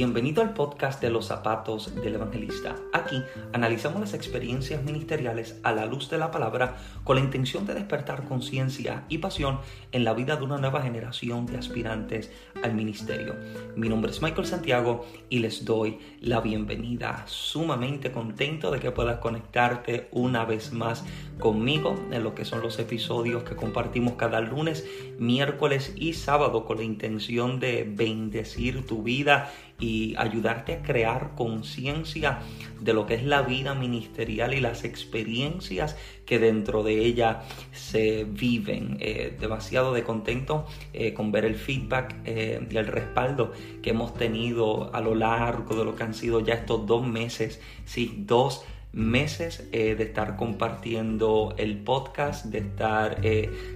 Bienvenido al podcast de los zapatos del evangelista. Aquí analizamos las experiencias ministeriales a la luz de la palabra con la intención de despertar conciencia y pasión en la vida de una nueva generación de aspirantes al ministerio. Mi nombre es Michael Santiago y les doy la bienvenida. Sumamente contento de que puedas conectarte una vez más conmigo en lo que son los episodios que compartimos cada lunes, miércoles y sábado con la intención de bendecir tu vida y ayudarte a crear conciencia de lo que es la vida ministerial y las experiencias que dentro de ella se viven. Eh, demasiado de contento eh, con ver el feedback eh, y el respaldo que hemos tenido a lo largo de lo que han sido ya estos dos meses, sí, dos meses de estar compartiendo el podcast, de estar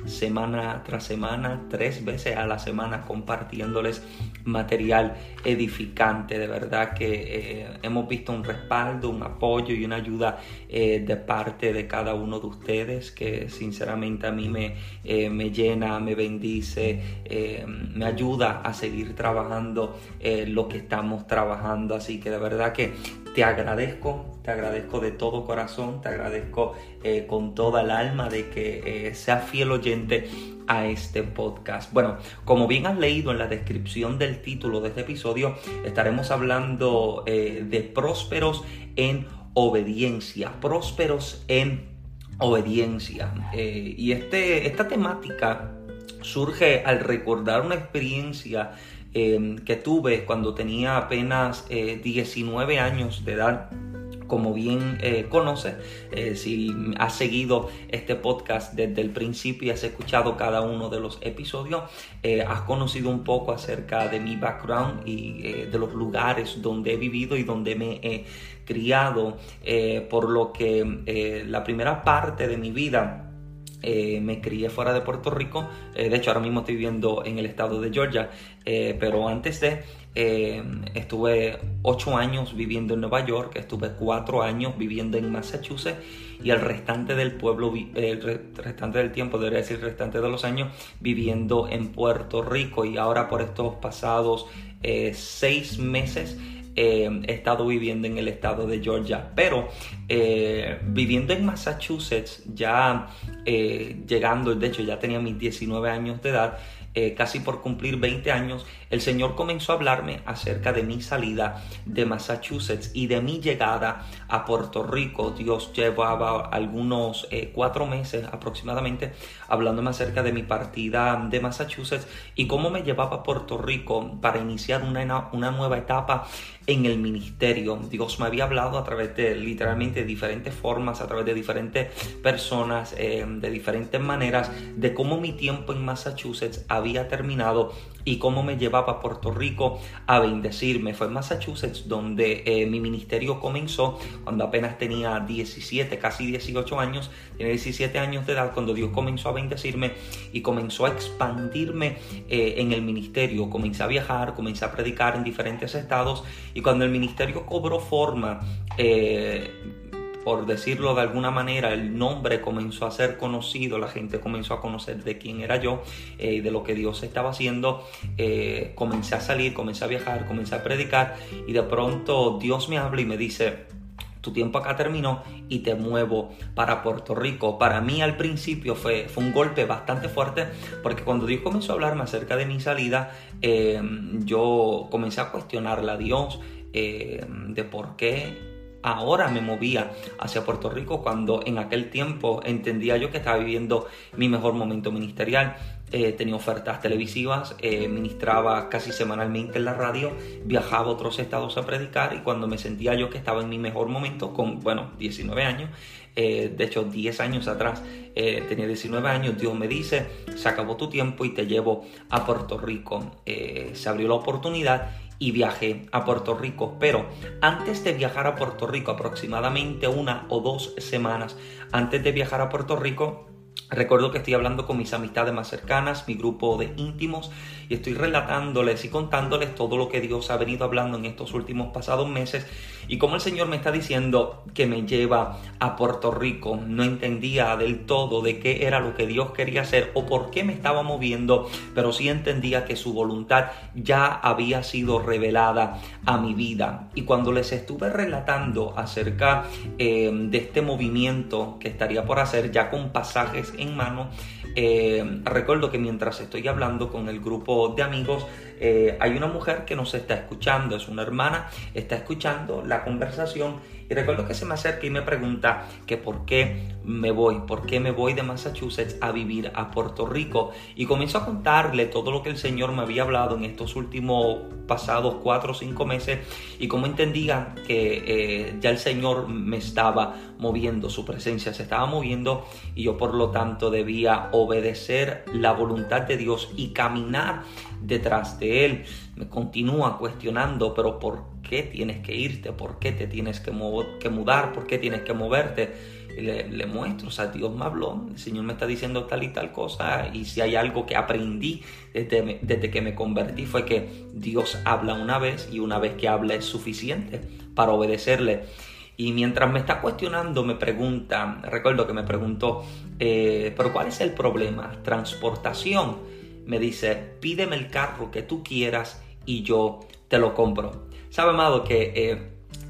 semana tras semana, tres veces a la semana compartiéndoles material edificante. De verdad que eh, hemos visto un respaldo, un apoyo y una ayuda de parte de cada uno de ustedes que sinceramente a mí me, me llena, me bendice, me ayuda a seguir trabajando lo que estamos trabajando. Así que de verdad que te agradezco, te agradezco de todo corazón, te agradezco eh, con toda el alma de que eh, seas fiel oyente a este podcast. Bueno, como bien has leído en la descripción del título de este episodio, estaremos hablando eh, de prósperos en obediencia, prósperos en obediencia. y este, esta temática surge al recordar una experiencia Em, que tuve cuando tenía apenas 19 eh, años de edad. Como bien eh, conoces, eh, si has seguido este podcast desde el principio y has escuchado cada uno de los episodios, has conocido un poco acerca de mi background y de los lugares donde he vivido y donde me he criado, por lo que la primera parte de mi vida eh, me crié fuera de Puerto Rico, eh, de hecho ahora mismo estoy viviendo en el estado de Georgia, eh, pero antes de estuve ocho años viviendo en Nueva York, estuve cuatro años viviendo en Massachusetts y el restante del pueblo, el restante del tiempo, debería decir restante de los años, viviendo en Puerto Rico. Y ahora por estos pasados seis meses eh, he estado viviendo en el estado de Georgia, pero eh, viviendo en Massachusetts, ya eh, llegando, de hecho ya tenía mis 19 años de edad, casi por cumplir 20 años, el Señor comenzó a hablarme acerca de mi salida de Massachusetts y de mi llegada a Puerto Rico. Dios llevaba algunos cuatro meses aproximadamente hablándome acerca de mi partida de Massachusetts y cómo me llevaba a Puerto Rico para iniciar una, una nueva etapa en el ministerio. Dios me había hablado a través de literalmente diferentes formas, a través de diferentes personas, eh, de diferentes maneras, de cómo mi tiempo en Massachusetts había terminado y cómo me llevaba a Puerto Rico a bendecirme. Fue en Massachusetts donde eh, mi ministerio comenzó cuando apenas tenía 17, casi 18 años, tenía 17 años de edad, cuando Dios comenzó a bendecirme y comenzó a expandirme eh, en el ministerio. Comencé a viajar, comencé a predicar en diferentes estados y cuando el ministerio cobró forma, eh, por decirlo de alguna manera, el nombre comenzó a ser conocido, la gente comenzó a conocer de quién era yo eh, de lo que Dios estaba haciendo. Eh, comencé a salir, comencé a viajar, comencé a predicar y de pronto Dios me habla y me dice, tu tiempo acá terminó y te muevo para Puerto Rico. Para mí al principio fue, fue un golpe bastante fuerte porque cuando Dios comenzó a hablarme acerca de mi salida, eh, yo comencé a cuestionarle a Dios eh, de por qué ahora me movía hacia Puerto Rico cuando en aquel tiempo entendía yo que estaba viviendo mi mejor momento ministerial. Eh, tenía ofertas televisivas, eh, ministraba casi semanalmente en la radio, viajaba a otros estados a predicar y cuando me sentía yo que estaba en mi mejor momento, con, bueno, 19 años, eh, de hecho 10 años atrás tenía 19 años, Dios me dice, se acabó tu tiempo y te llevo a Puerto Rico. se abrió la oportunidad y viajé a Puerto Rico. Pero antes de viajar a Puerto Rico, aproximadamente una o dos semanas antes de viajar a Puerto Rico, Recuerdo que estoy hablando con mis amistades más cercanas, mi grupo de íntimos, y estoy relatándoles y contándoles todo lo que Dios ha venido hablando en estos últimos pasados meses y como el Señor me está diciendo que me lleva a Puerto Rico. No entendía del todo de qué era lo que Dios quería hacer o por qué me estaba moviendo, pero sí entendía que su voluntad ya había sido revelada a mi vida. Y cuando les estuve relatando acerca eh, de este movimiento que estaría por hacer ya con pasajes en mano, eh, recuerdo que mientras estoy hablando con el grupo de amigos, eh, hay una mujer que nos está escuchando, es una hermana, está escuchando la conversación y recuerdo que se me acerca y me pregunta que por qué me voy, por qué me voy de Massachusetts a vivir a Puerto Rico. Y comienzo a contarle todo lo que el Señor me había hablado en estos últimos pasados cuatro o cinco meses y cómo entendía que eh, ya el Señor me estaba moviendo, su presencia se estaba moviendo y yo por lo tanto debía obedecer la voluntad de Dios y caminar detrás de Él. Me continúa cuestionando, pero ¿por tienes que irte? ¿Por qué te tienes que, mudar? ¿Por qué tienes que moverte? Le, muestro, o sea, Dios me habló, el Señor me está diciendo tal y tal cosa, y si hay algo que aprendí desde, desde que me convertí fue que Dios habla una vez y una vez que habla es suficiente para obedecerle. Y mientras me está cuestionando, me pregunta, recuerdo que me preguntó, eh, pero ¿cuál es el problema? Transportación. Me dice, pídeme el carro que tú quieras y yo te lo compro. Sabe, amado, que eh,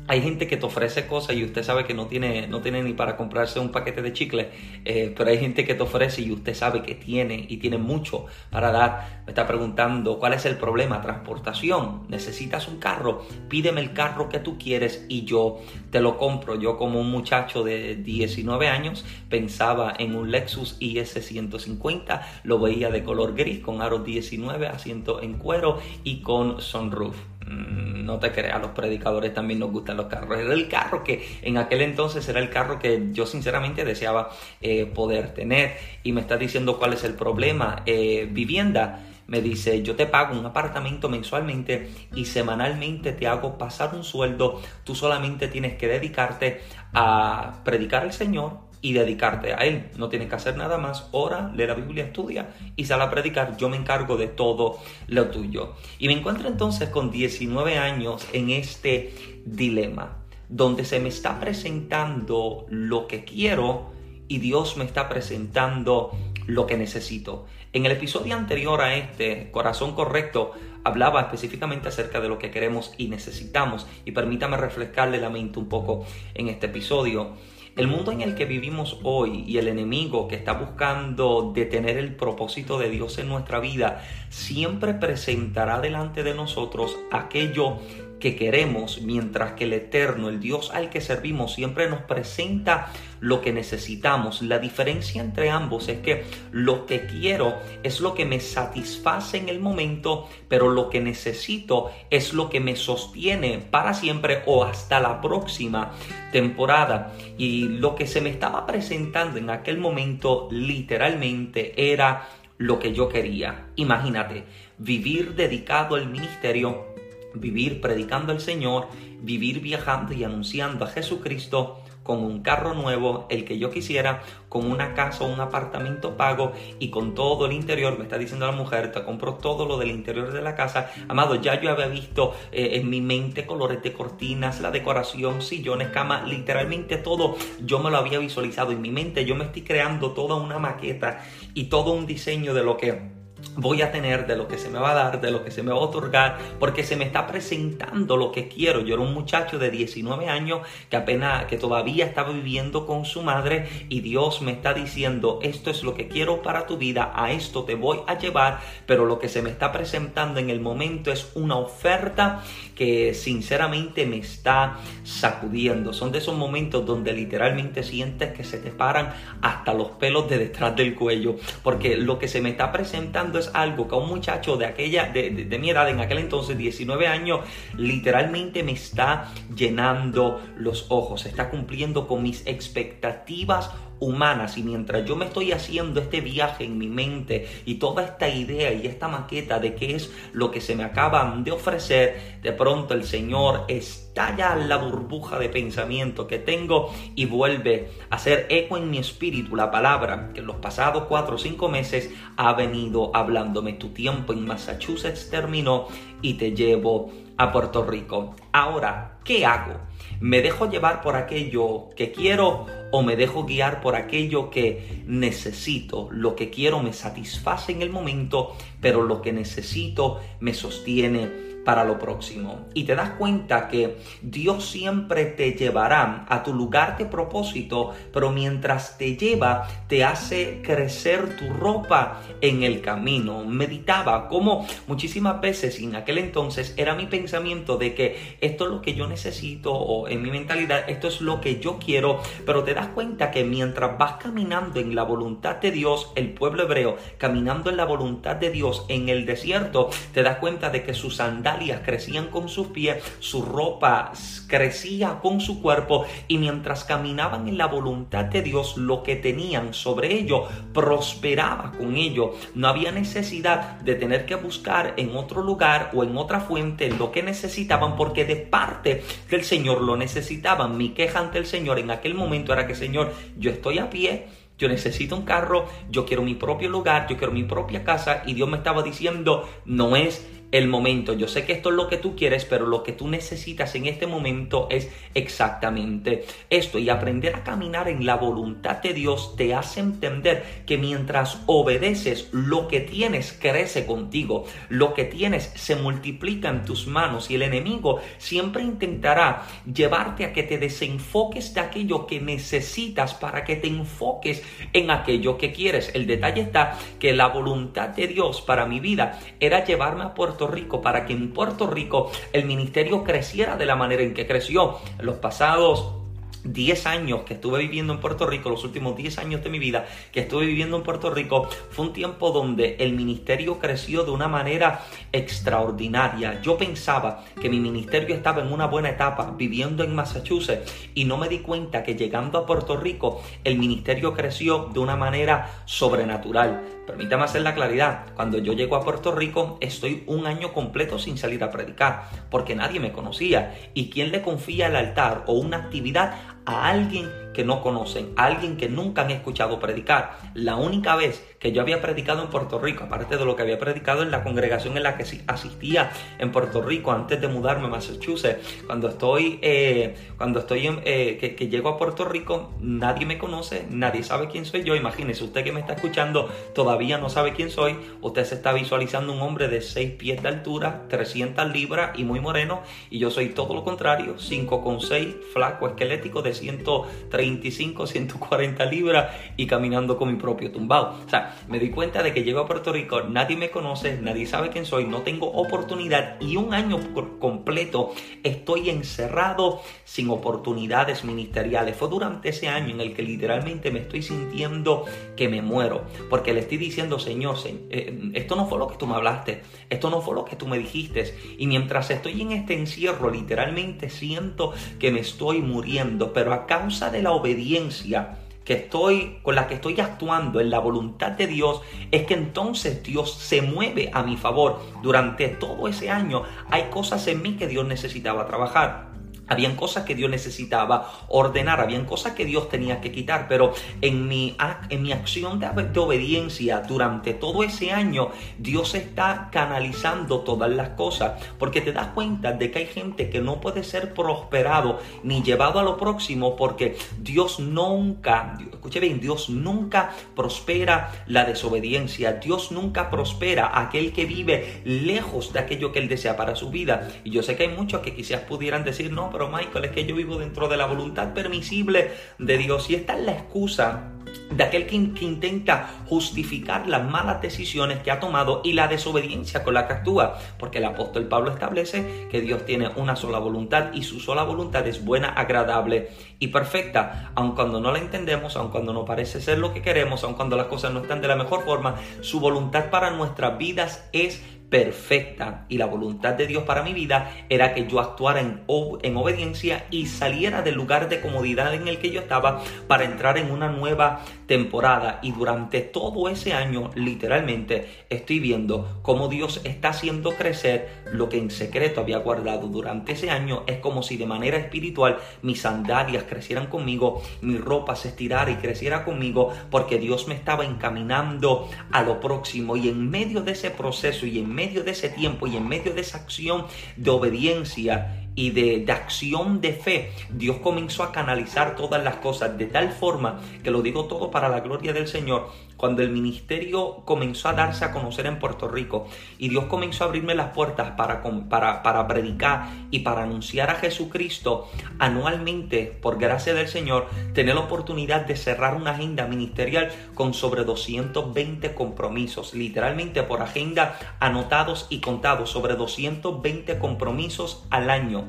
hay gente que te ofrece cosas y usted sabe que no tiene, no tiene ni para comprarse un paquete de chicle, eh, pero hay gente que te ofrece y usted sabe que tiene y tiene mucho para dar. Me está preguntando cuál es el problema, transportación, necesitas un carro, pídeme el carro que tú quieres y yo te lo compro. Yo como un muchacho de 19 años pensaba en un Lexus IS 150, lo veía de color gris con aros 19, asiento en cuero y con sunroof. Mm, no te creas, los predicadores también nos gustan los carros. Era el carro que en aquel entonces era el carro que yo sinceramente deseaba eh, poder tener. Y me está diciendo cuál es el problema. Eh, vivienda. Me dice, yo te pago un apartamento mensualmente y semanalmente te hago pasar un sueldo. Tú solamente tienes que dedicarte a predicar al Señor, y dedicarte a Él. No tienes que hacer nada más. Ora, lee la Biblia, estudia y sale a predicar. Yo me encargo de todo lo tuyo. Y me encuentro entonces con 19 años en este dilema, donde se me está presentando lo que quiero y Dios me está presentando lo que necesito. En el episodio anterior a este, Corazón Correcto, hablaba específicamente acerca de lo que queremos y necesitamos. Y permítame refrescarle la mente un poco en este episodio. El mundo en el que vivimos hoy y el enemigo que está buscando detener el propósito de Dios en nuestra vida siempre presentará delante de nosotros aquello que queremos, mientras que el Eterno, el Dios al que servimos, siempre nos presenta lo que necesitamos. La diferencia entre ambos es que lo que quiero es lo que me satisface en el momento, pero lo que necesito es lo que me sostiene para siempre o hasta la próxima temporada. Y lo que se me estaba presentando en aquel momento literalmente era lo que yo quería. Imagínate, vivir dedicado al ministerio vivir predicando al Señor, vivir viajando y anunciando a Jesucristo con un carro nuevo, el que yo quisiera, con una casa o un apartamento pago y con todo el interior. Me está diciendo la mujer, te compro todo lo del interior de la casa. Amado, ya yo había visto eh, en mi mente colores de cortinas, la decoración, sillones, cama, literalmente todo. Yo me lo había visualizado en mi mente. Yo me estoy creando toda una maqueta y todo un diseño de lo que voy a tener, de lo que se me va a dar, de lo que se me va a otorgar, porque se me está presentando lo que quiero. Yo era un muchacho de 19 años que apenas, que todavía estaba viviendo con su madre y Dios me está diciendo, esto es lo que quiero para tu vida, a esto te voy a llevar, pero lo que se me está presentando en el momento es una oferta que sinceramente me está sacudiendo. Son de esos momentos donde literalmente sientes que se te paran hasta los pelos de detrás del cuello, porque lo que se me está presentando es algo que a un muchacho de aquella, de, mi edad, en aquel entonces, 19 años, literalmente me está llenando los ojos, está cumpliendo con mis expectativas humanas y mientras yo me estoy haciendo este viaje en mi mente y toda esta idea y esta maqueta de qué es lo que se me acaba de ofrecer, de pronto el Señor es estalla la burbuja de pensamiento que tengo y vuelve a hacer eco en mi espíritu la palabra que en los pasados cuatro o cinco meses ha venido hablándome. Tu tiempo en Massachusetts terminó y te llevo a Puerto Rico. Ahora, ¿qué hago? ¿Me dejo llevar por aquello que quiero o me dejo guiar por aquello que necesito? Lo que quiero me satisface en el momento, pero lo que necesito me sostiene para lo próximo. Y te das cuenta que Dios siempre te llevará a tu lugar de propósito, pero mientras te lleva, te hace crecer tu ropa en el camino. Meditaba como muchísimas veces en aquel entonces era mi pensamiento de que esto es lo que yo necesito o en mi mentalidad esto es lo que yo quiero, pero te das cuenta que mientras vas caminando en la voluntad de Dios, el pueblo hebreo caminando en la voluntad de Dios en el desierto, te das cuenta de que sus sandalias crecían con sus pies, su ropa crecía con su cuerpo y mientras caminaban en la voluntad de Dios, lo que tenían sobre ello prosperaba con ello. No había necesidad de tener que buscar en otro lugar o en otra fuente lo que necesitaban porque de parte del Señor lo necesitaban. Mi queja ante el Señor en aquel momento era que Señor, yo estoy a pie, yo necesito un carro, yo quiero mi propio lugar, yo quiero mi propia casa y Dios me estaba diciendo, no es el momento. Yo sé que esto es lo que tú quieres, pero lo que tú necesitas en este momento es exactamente esto. Y aprender a caminar en la voluntad de Dios te hace entender que mientras obedeces, lo que tienes crece contigo. Lo que tienes se multiplica en tus manos y el enemigo siempre intentará llevarte a que te desenfoques de aquello que necesitas para que te enfoques en aquello que quieres. El detalle está que la voluntad de Dios para mi vida era llevarme a Puerto Rico para que en Puerto Rico el ministerio creciera de la manera en que creció. Los pasados 10 años que estuve viviendo en Puerto Rico, los últimos 10 años de mi vida que estuve viviendo en Puerto Rico, fue un tiempo donde el ministerio creció de una manera extraordinaria. Yo pensaba que mi ministerio estaba en una buena etapa viviendo en Massachusetts y no me di cuenta que llegando a Puerto Rico el ministerio creció de una manera sobrenatural. Permítame hacer la claridad, cuando yo llego a Puerto Rico estoy un año completo sin salir a predicar porque nadie me conocía. Y quién le confía el altar o una actividad a alguien que no conocen, a alguien que nunca han escuchado predicar. La única vez que yo había predicado en Puerto Rico, aparte de lo que había predicado en la congregación en la que asistía en Puerto Rico antes de mudarme a Massachusetts, cuando estoy, eh, cuando estoy en, eh, que, llego a Puerto Rico, nadie me conoce, nadie sabe quién soy yo. Imagínese, usted que me está escuchando todavía no sabe quién soy, usted se está visualizando un hombre de 6 pies de altura, 300 libras y muy moreno, y yo soy todo lo contrario, 5,6, flaco, esquelético, de 135, 140 libras y caminando con mi propio tumbado. O sea, me di cuenta de que llego a Puerto Rico, nadie me conoce, nadie sabe quién soy, no tengo oportunidad y un año completo estoy encerrado sin oportunidades ministeriales. Fue durante ese año en el que literalmente me estoy sintiendo que me muero, porque le estoy diciendo, Señor, eh, esto no fue lo que tú me hablaste, esto no fue lo que tú me dijiste. Y mientras estoy en este encierro, literalmente siento que me estoy muriendo, pero a causa de la obediencia, que estoy con la que estoy actuando en la voluntad de Dios es que entonces Dios se mueve a mi favor. Durante todo ese año hay cosas en mí que Dios necesitaba trabajar. Habían cosas que Dios necesitaba ordenar, habían cosas que Dios tenía que quitar, pero en mi, en mi acción de, obediencia durante todo ese año, Dios está canalizando todas las cosas, porque te das cuenta de que hay gente que no puede ser prosperado ni llevado a lo próximo, porque Dios nunca, escuche bien, Dios nunca prospera la desobediencia, Dios nunca prospera aquel que vive lejos de aquello que Él desea para su vida. Y yo sé que hay muchos que quizás pudieran decir, no, pero Michael, es que yo vivo dentro de la voluntad permisible de Dios. Y esta es la excusa de aquel que, intenta justificar las malas decisiones que ha tomado y la desobediencia con la que actúa. Porque el apóstol Pablo establece que Dios tiene una sola voluntad y su sola voluntad es buena, agradable y perfecta. Aun cuando no la entendemos, aun cuando no parece ser lo que queremos, aun cuando las cosas no están de la mejor forma, su voluntad para nuestras vidas es perfecta y la voluntad de Dios para mi vida era que yo actuara en, en, obediencia y saliera del lugar de comodidad en el que yo estaba para entrar en una nueva temporada y durante todo ese año literalmente estoy viendo cómo Dios está haciendo crecer lo que en secreto había guardado durante ese año. Es como si de manera espiritual mis sandalias crecieran conmigo mi ropa se estirara y creciera conmigo porque Dios me estaba encaminando a lo próximo. Y en medio de ese proceso y en medio de ese tiempo y en medio de esa acción de obediencia y de, acción de fe, Dios comenzó a canalizar todas las cosas de tal forma que lo digo todo para la gloria del Señor. Cuando el ministerio comenzó a darse a conocer en Puerto Rico y Dios comenzó a abrirme las puertas para, para, para predicar y para anunciar a Jesucristo anualmente, por gracia del Señor, tener la oportunidad de cerrar una agenda ministerial con sobre 220 compromisos, literalmente por agenda anotados y contados, sobre 220 compromisos al año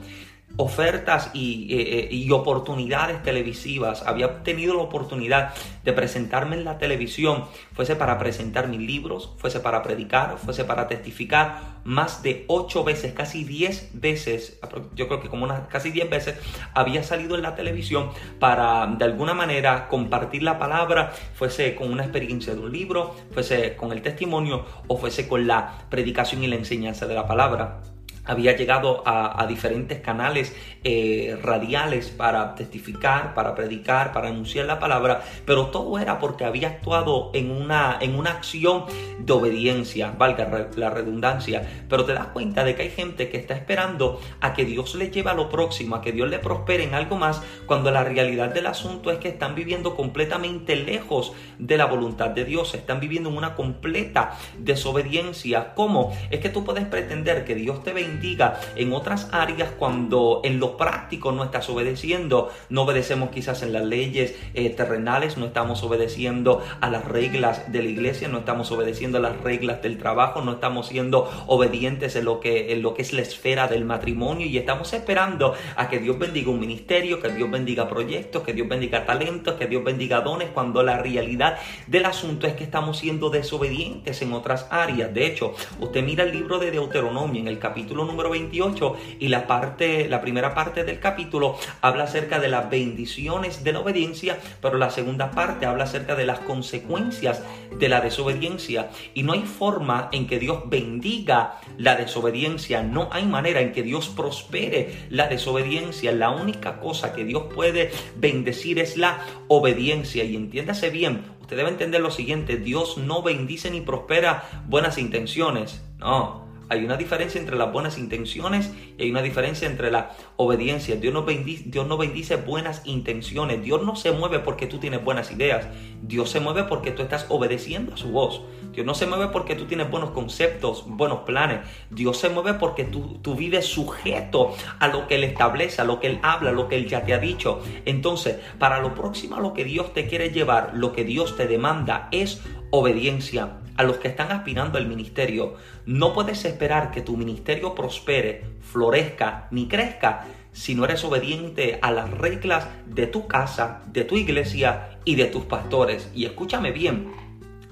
ofertas y, eh, eh, y, oportunidades televisivas. Había tenido la oportunidad de presentarme en la televisión, fuese para presentar mis libros, fuese para predicar, fuese para testificar, más de ocho veces, casi diez veces, yo creo que como unas casi diez veces, había salido en la televisión para de alguna manera compartir la palabra, fuese con una experiencia de un libro, fuese con el testimonio o fuese con la predicación y la enseñanza de la palabra había llegado a, diferentes canales eh, radiales para testificar, para predicar, para anunciar la palabra, pero todo era porque había actuado en una, en una acción de obediencia, valga la redundancia, pero te das cuenta de que hay gente que está esperando a que Dios le lleve a lo próximo, a que Dios le prospere en algo más, cuando la realidad del asunto es que están viviendo completamente lejos de la voluntad de Dios, están viviendo en una completa desobediencia. ¿Cómo? Es que tú puedes pretender que Dios te bendiga diga en otras áreas cuando en lo práctico no estás obedeciendo, no obedecemos quizás en las leyes eh, terrenales, no estamos obedeciendo a las reglas de la iglesia, no estamos obedeciendo a las reglas del trabajo, no estamos siendo obedientes en lo que, en lo que es la esfera del matrimonio y estamos esperando a que Dios bendiga un ministerio, que Dios bendiga proyectos, que Dios bendiga talentos, que Dios bendiga dones, cuando la realidad del asunto es que estamos siendo desobedientes en otras áreas. De hecho, usted mira el libro de Deuteronomio en el capítulo número 28 y la parte, la primera parte del capítulo habla acerca de las bendiciones de la obediencia, pero la segunda parte habla acerca de las consecuencias de la desobediencia. Y no hay forma en que Dios bendiga la desobediencia, no hay manera en que Dios prospere la desobediencia. La única cosa que Dios puede bendecir es la obediencia. Y entiéndase bien, usted debe entender lo siguiente, Dios no bendice ni prospera buenas intenciones. No, hay una diferencia entre las buenas intenciones y hay una diferencia entre la obediencia. Dios no, bendice, Dios no bendice buenas intenciones. Dios no se mueve porque tú tienes buenas ideas. Dios se mueve porque tú estás obedeciendo a su voz. Dios no se mueve porque tú tienes buenos conceptos, buenos planes. Dios se mueve porque tú, tú vives sujeto a lo que Él establece, a lo que Él habla, a lo que Él ya te ha dicho. Entonces, para lo próximo a lo que Dios te quiere llevar, lo que Dios te demanda es obediencia a los que están aspirando al ministerio. No puedes esperar que tu ministerio prospere, florezca ni crezca si no eres obediente a las reglas de tu casa, de tu iglesia y de tus pastores. Y escúchame bien,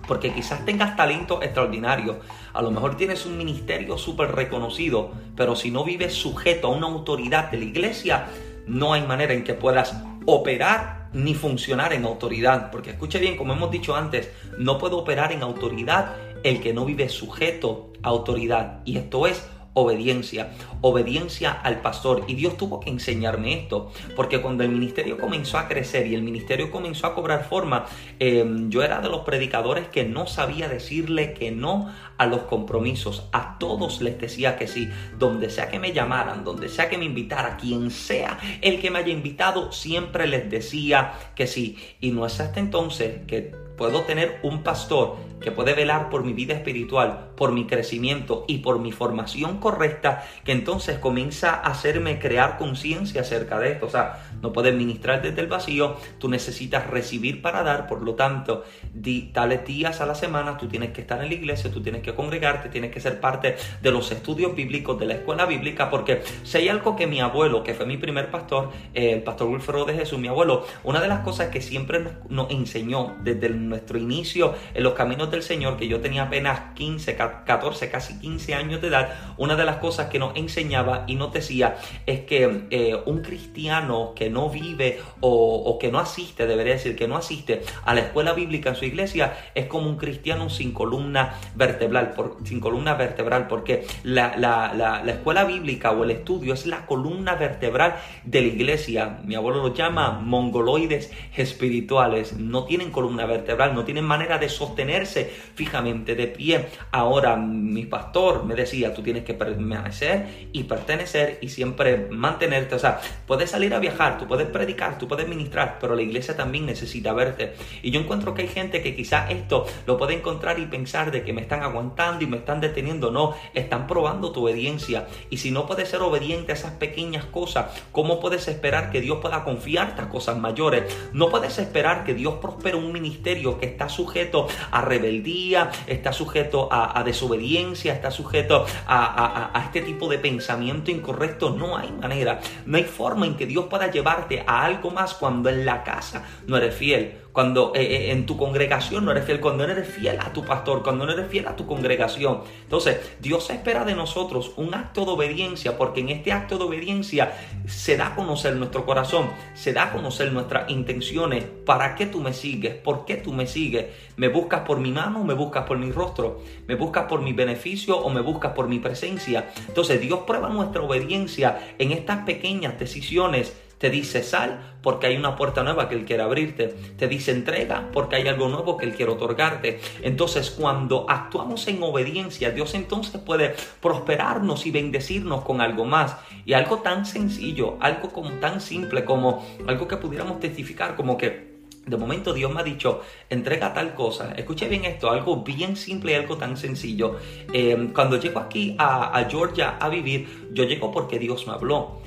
porque quizás tengas talento extraordinario, a lo mejor tienes un ministerio súper reconocido, pero si no vives sujeto a una autoridad de la iglesia, no hay manera en que puedas operar ni funcionar en autoridad. Porque escuche bien, como hemos dicho antes, no puede operar en autoridad el que no vive sujeto a autoridad. Y esto es obediencia, obediencia al pastor. Y Dios tuvo que enseñarme esto, porque cuando el ministerio comenzó a crecer y el ministerio comenzó a cobrar forma, em, yo era de los predicadores que no sabía decirle que no a los compromisos. A todos les decía que sí, donde sea que me llamaran, donde sea que me invitara, quien sea el que me haya invitado, siempre les decía que sí. Y no es hasta entonces que puedo tener un pastor que puede velar por mi vida espiritual, por mi crecimiento y por mi formación correcta, que entonces comienza a hacerme crear conciencia acerca de esto. O sea, no puedes ministrar desde el vacío, tú necesitas recibir para dar, por lo tanto, di, tales días a la semana. Tú tienes que estar en la iglesia, tú tienes que congregarte, tienes que ser parte de los estudios bíblicos, de la escuela bíblica, porque si hay algo que mi abuelo, que fue mi primer pastor, el pastor Wilfredo de Jesús, mi abuelo, una de las cosas que siempre nos, nos enseñó desde nuestro inicio en los caminos del Señor, que yo tenía apenas 15, 14, casi 15 años de edad, una de las cosas que nos enseñaba y nos decía es que eh, un cristiano que no vive o, que no asiste, debería decir que no asiste a la escuela bíblica en su iglesia, es como un cristiano sin columna vertebral, sin columna vertebral, porque la, la escuela bíblica o el estudio es la columna vertebral de la iglesia. Mi abuelo lo llama mongoloides espirituales, no tienen columna vertebral, no tienen manera de sostenerse fijamente de pie. Ahora mi pastor me decía, tú tienes que permanecer y pertenecer y siempre mantenerte. O sea, puedes salir a viajar, tú puedes predicar, tú puedes ministrar, pero la iglesia también necesita verte. Y yo encuentro que hay gente que quizás esto lo puede encontrar y pensar de que me están aguantando y me están deteniendo. No, están probando tu obediencia. Y si no puedes ser obediente a esas pequeñas cosas, ¿cómo puedes esperar que Dios pueda confiarte a cosas mayores? No puedes esperar que Dios prospere un ministerio que está sujeto a rebeldía, está sujeto a, desobediencia, está sujeto a, a este tipo de pensamiento incorrecto. No hay manera, no hay forma en que Dios pueda a algo más cuando en la casa no eres fiel cuando eh, eh, en tu congregación no eres fiel, cuando no eres fiel a tu pastor, cuando no eres fiel a tu congregación. Entonces, Dios espera de nosotros un acto de obediencia, porque en este acto de obediencia se da a conocer nuestro corazón, se da a conocer nuestras intenciones. ¿Para qué tú me sigues? ¿Por qué tú me sigues? ¿Me buscas por mi mano o me buscas por mi rostro? ¿Me buscas por mi beneficio o me buscas por mi presencia? Entonces, Dios prueba nuestra obediencia en estas pequeñas decisiones te dice sal porque hay una puerta nueva que Él quiere abrirte. Te dice entrega porque hay algo nuevo que Él quiere otorgarte. Entonces cuando actuamos en obediencia, Dios entonces puede prosperarnos y bendecirnos con algo más. Y algo tan sencillo, algo como tan simple como algo que pudiéramos testificar como que de momento Dios me ha dicho, entrega tal cosa. Escuche bien esto, algo bien simple y algo tan sencillo. Eh, cuando llego aquí a, a Georgia a vivir, yo llego porque Dios me habló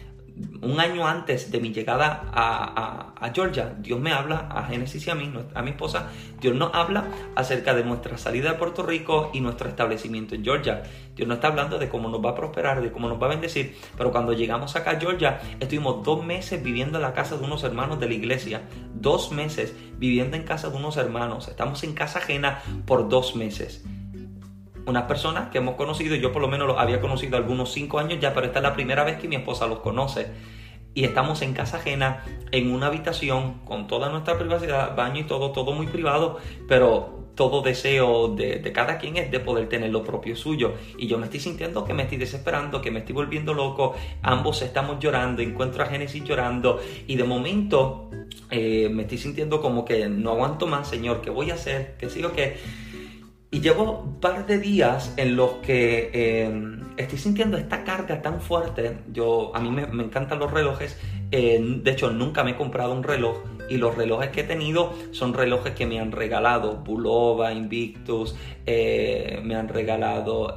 un año antes de mi llegada a, Georgia, Dios me habla a Génesis y a mí, a mi esposa, Dios nos habla acerca de nuestra salida de Puerto Rico y nuestro establecimiento en Georgia. Dios nos está hablando de cómo nos va a prosperar, de cómo nos va a bendecir, pero cuando llegamos acá a Georgia, estuvimos dos meses viviendo en la casa de unos hermanos de la iglesia, dos meses viviendo en casa de unos hermanos, estamos en casa ajena por dos meses unas personas que hemos conocido, yo por lo menos los había conocido algunos cinco años ya, pero esta es la primera vez que mi esposa los conoce. Y estamos en casa ajena, en una habitación, con toda nuestra privacidad, baño y todo, todo muy privado, pero todo deseo de, de, cada quien es de poder tener lo propio suyo. Y yo me estoy sintiendo que me estoy desesperando, que me estoy volviendo loco. Ambos estamos llorando, encuentro a Génesis llorando. Y de momento eh, me estoy sintiendo como que no aguanto más, Señor, ¿qué voy a hacer? ¿Qué sigo que y llevo un par de días en los que em, estoy sintiendo esta carga tan fuerte. Yo, a mí me, encantan los relojes. Eh, de hecho, nunca me he comprado un reloj. Y los relojes que he tenido son relojes que me han regalado. Bulova, Invictus, eh, me han regalado...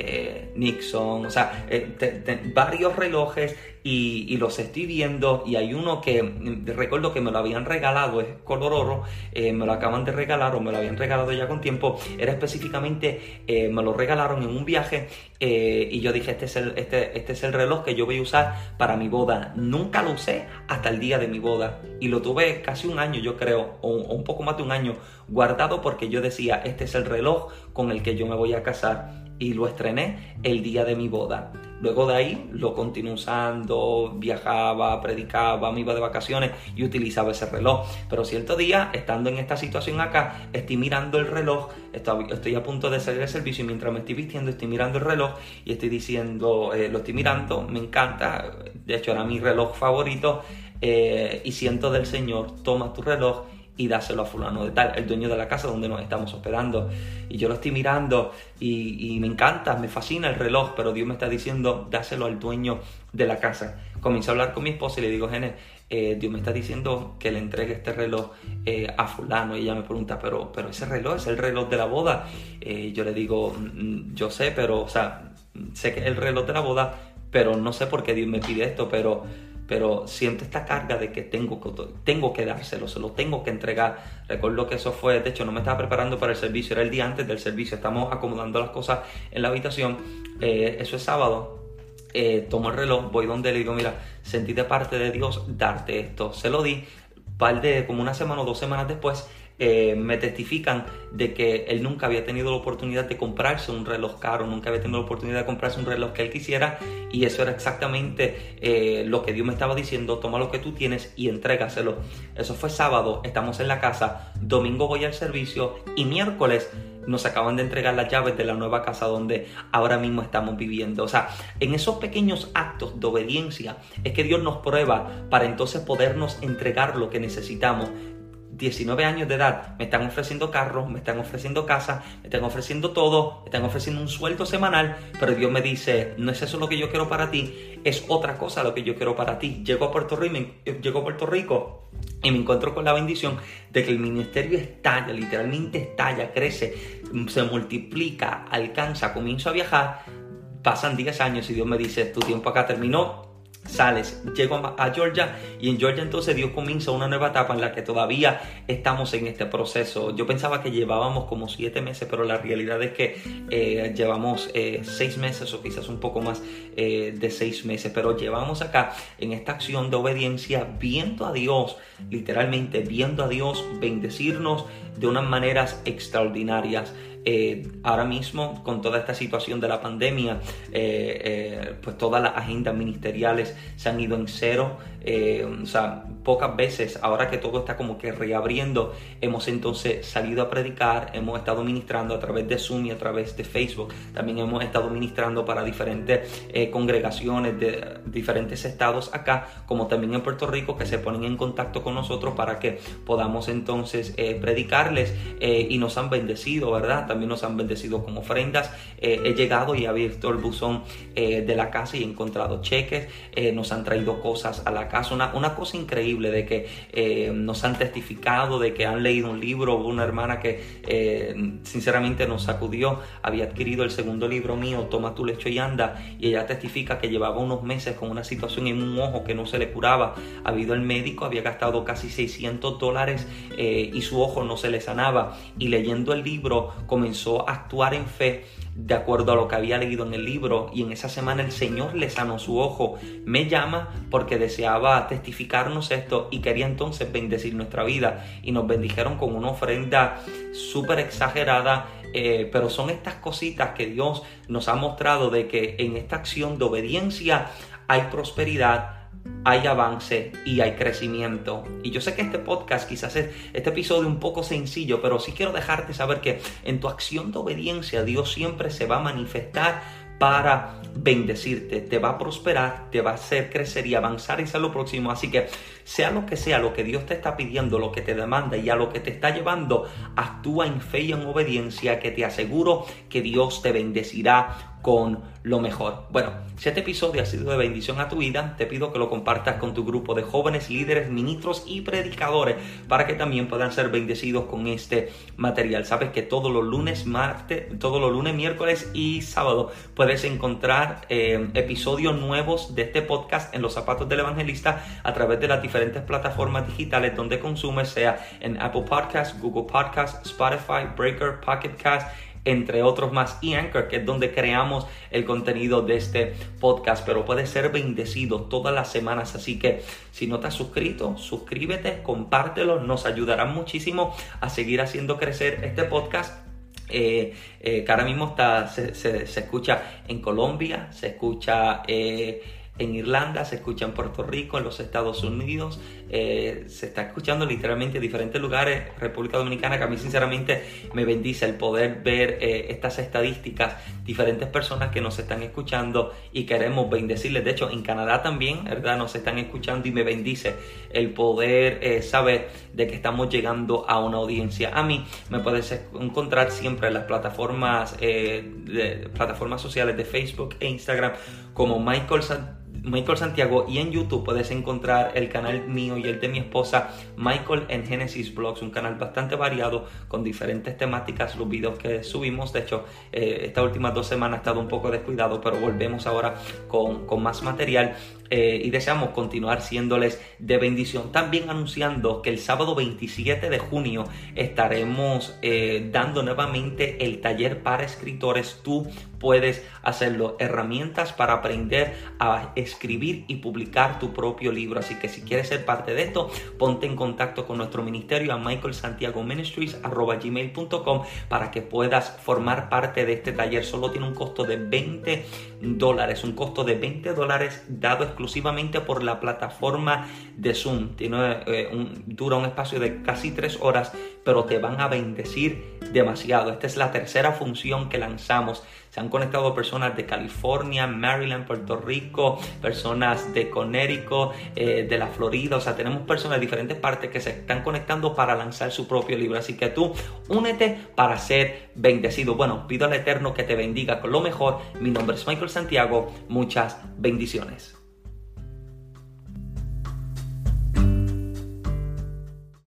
Eh, Nixon, o sea, eh, varios relojes y, los estoy viendo y hay uno que mm, recuerdo que me lo habían regalado, es color oro, eh, me lo acaban de regalar o me lo habían regalado ya con tiempo, era específicamente, me lo regalaron en un viaje y yo dije, este es, el, este, este es el reloj que yo voy a usar para mi boda. Nunca lo usé hasta el día de mi boda y lo tuve casi un año, yo creo, o un poco más de un año guardado porque yo decía, este es el reloj con el que yo me voy a casar y lo estrené el día de mi boda. Luego de ahí lo continué usando, viajaba, predicaba, me iba de vacaciones y utilizaba ese reloj. Pero cierto día, estando en esta situación acá, estoy mirando el reloj, estoy, a punto de salir de servicio y mientras me estoy vistiendo estoy mirando el reloj y estoy diciendo, eh, lo estoy mirando, me encanta, de hecho era mi reloj favorito eh, y siento del Señor, toma tu reloj y dáselo a fulano de tal, el dueño de la casa donde nos estamos hospedando. Y yo lo estoy mirando y, me encanta, me fascina el reloj, pero Dios me está diciendo, dáselo al dueño de la casa. Comienzo a hablar con mi esposa y le digo, Gene, eh, Dios me está diciendo que le entregue este reloj eh, a fulano. Y ella me pregunta, pero, pero ese reloj es el reloj de la boda. Eh, yo le digo, mm, yo sé, pero, o sea, sé que es el reloj de la boda, pero no sé por qué Dios me pide esto, pero pero siento esta carga de que tengo que, tengo que dárselo, se lo tengo que entregar. Recuerdo que eso fue, de hecho, no me estaba preparando para el servicio, era el día antes del servicio, estamos acomodando las cosas en la habitación. Eh, eso es sábado, eh, tomo el reloj, voy donde le digo, mira, sentí de parte de Dios darte esto. Se lo di, par de, como una semana o dos semanas después, eh, me testifican de que él nunca había tenido la oportunidad de comprarse un reloj caro, nunca había tenido la oportunidad de comprarse un reloj que él quisiera y eso era exactamente eh, lo que Dios me estaba diciendo, toma lo que tú tienes y entrégaselo. Eso fue sábado, estamos en la casa, domingo voy al servicio y miércoles nos acaban de entregar las llaves de la nueva casa donde ahora mismo estamos viviendo. O sea, en esos pequeños actos de obediencia es que Dios nos prueba para entonces podernos entregar lo que necesitamos 19 años de edad, me están ofreciendo carros, me están ofreciendo casa, me están ofreciendo todo, me están ofreciendo un sueldo semanal, pero Dios me dice, no es eso lo que yo quiero para ti, es otra cosa lo que yo quiero para ti. Llego a Puerto Rico, llego a Puerto Rico y me encuentro con la bendición de que el ministerio estalla, literalmente estalla, crece, se multiplica, alcanza, comienzo a viajar, pasan 10 años y Dios me dice, tu tiempo acá terminó, sales, llego a, Georgia y en Georgia entonces Dios comienza una nueva etapa en la que todavía estamos en este proceso. Yo pensaba que llevábamos como siete meses, pero la realidad es que eh, llevamos eh, seis meses o quizás un poco más eh, de seis meses, pero llevamos acá en esta acción de obediencia viendo a Dios, literalmente viendo a Dios bendecirnos de unas maneras extraordinarias. Eh, ahora mismo con toda esta situación de la pandemia, eh, eh, pues todas las agendas ministeriales se han ido en cero. o sea, pocas veces, ahora que todo está como que reabriendo, hemos entonces salido a predicar, hemos estado ministrando a través de Zoom y a través de Facebook. También hemos estado ministrando para diferentes congregaciones de diferentes estados acá, como también en Puerto Rico, que se ponen en contacto con nosotros para que podamos entonces predicarles y nos han bendecido, ¿verdad? también nos han bendecido con ofrendas. Eh, he llegado y he abierto el buzón eh, de la casa y he encontrado cheques, eh, nos han traído cosas a la casa, una, una cosa increíble de que nos han testificado, de que han leído un libro, una hermana que sinceramente nos sacudió, había adquirido el segundo libro mío, Toma tu lecho y anda, y ella testifica que llevaba unos meses con una situación en un ojo que no se le curaba, ha ido el médico, había gastado casi 600 dólares y su ojo no se le sanaba, y leyendo el libro comenzó a actuar en fe de acuerdo a lo que había leído en el libro y en esa semana el Señor le sanó su ojo. Me llama porque deseaba testificarnos esto y quería entonces bendecir nuestra vida y nos bendijeron con una ofrenda súper exagerada. Eh, pero son estas cositas que Dios nos ha mostrado de que en esta acción de obediencia hay prosperidad, hay avance y hay crecimiento. Y yo sé que este podcast quizás es este episodio un poco sencillo, pero sí quiero dejarte saber que en tu acción de obediencia Dios siempre se va a manifestar para bendecirte, te va a prosperar, te va a hacer crecer y avanzar y a lo próximo. Así que sea lo que sea, lo que Dios te está pidiendo, lo que te demanda y a lo que te está llevando, actúa en fe y en obediencia que te aseguro que Dios te bendecirá con lo mejor. Bueno, si este episodio ha sido de bendición a tu vida, te pido que lo compartas con tu grupo de jóvenes líderes, ministros y predicadores para que también puedan ser bendecidos con este material. Sabes que todos los lunes, martes, todos los lunes, miércoles y sábado puedes encontrar eh, episodios nuevos de este podcast en los zapatos del evangelista a través de las diferentes plataformas digitales donde consumes, sea en Apple Podcasts, Google Podcasts, Spotify, Breaker, Pocket Cast entre otros más, y Anchor, que es donde creamos el contenido de este podcast, pero puede ser bendecido todas las semanas, así que si no te has suscrito, suscríbete, compártelo, nos ayudará muchísimo a seguir haciendo crecer este podcast. Eh, eh, que ahora mismo está, se, se, escucha en Colombia, se escucha eh, en Irlanda, se escucha en Puerto Rico, en los Estados Unidos, eh, se está escuchando literalmente en diferentes lugares, República Dominicana, que a mí sinceramente me bendice el poder ver eh, estas estadísticas, diferentes personas que nos están escuchando y queremos bendecirles. De hecho, en Canadá también, ¿verdad? Nos están escuchando y me bendice el poder eh, saber de que estamos llegando a una audiencia. A mí me puedes encontrar siempre en las plataformas, plataformas sociales de Facebook e Instagram como Michael Michael Santiago y en YouTube puedes encontrar el canal mío y el de mi esposa Michael en Genesis Blogs, un canal bastante variado con diferentes temáticas, los videos que subimos, de hecho eh, estas últimas dos semanas ha estado un poco descuidado, pero volvemos ahora con, con más material eh, y deseamos continuar siéndoles de bendición. También anunciando que el sábado 27 de junio estaremos eh, dando nuevamente el taller para escritores. Tú puedes hacerlo. Herramientas para aprender a escribir y publicar tu propio libro. Así que si quieres ser parte de esto, ponte en contacto con nuestro ministerio a Michael Santiago Ministries gmail.com para que puedas formar parte de este taller. Solo tiene un costo de 20 dólares, un costo de 20 dólares dado exclusivamente por la plataforma de Zoom. Tiene, eh, dura un espacio de casi 3 horas, pero te van a bendecir demasiado. Esta es la tercera función que lanzamos se han conectado personas de California, Maryland, Puerto Rico, personas de Connecticut, eh, de la Florida. O sea, tenemos personas de diferentes partes que se están conectando para lanzar su propio libro. Así que tú únete para ser bendecido. Bueno, pido al Eterno que te bendiga con lo mejor. Mi nombre es Michael Santiago. Muchas bendiciones.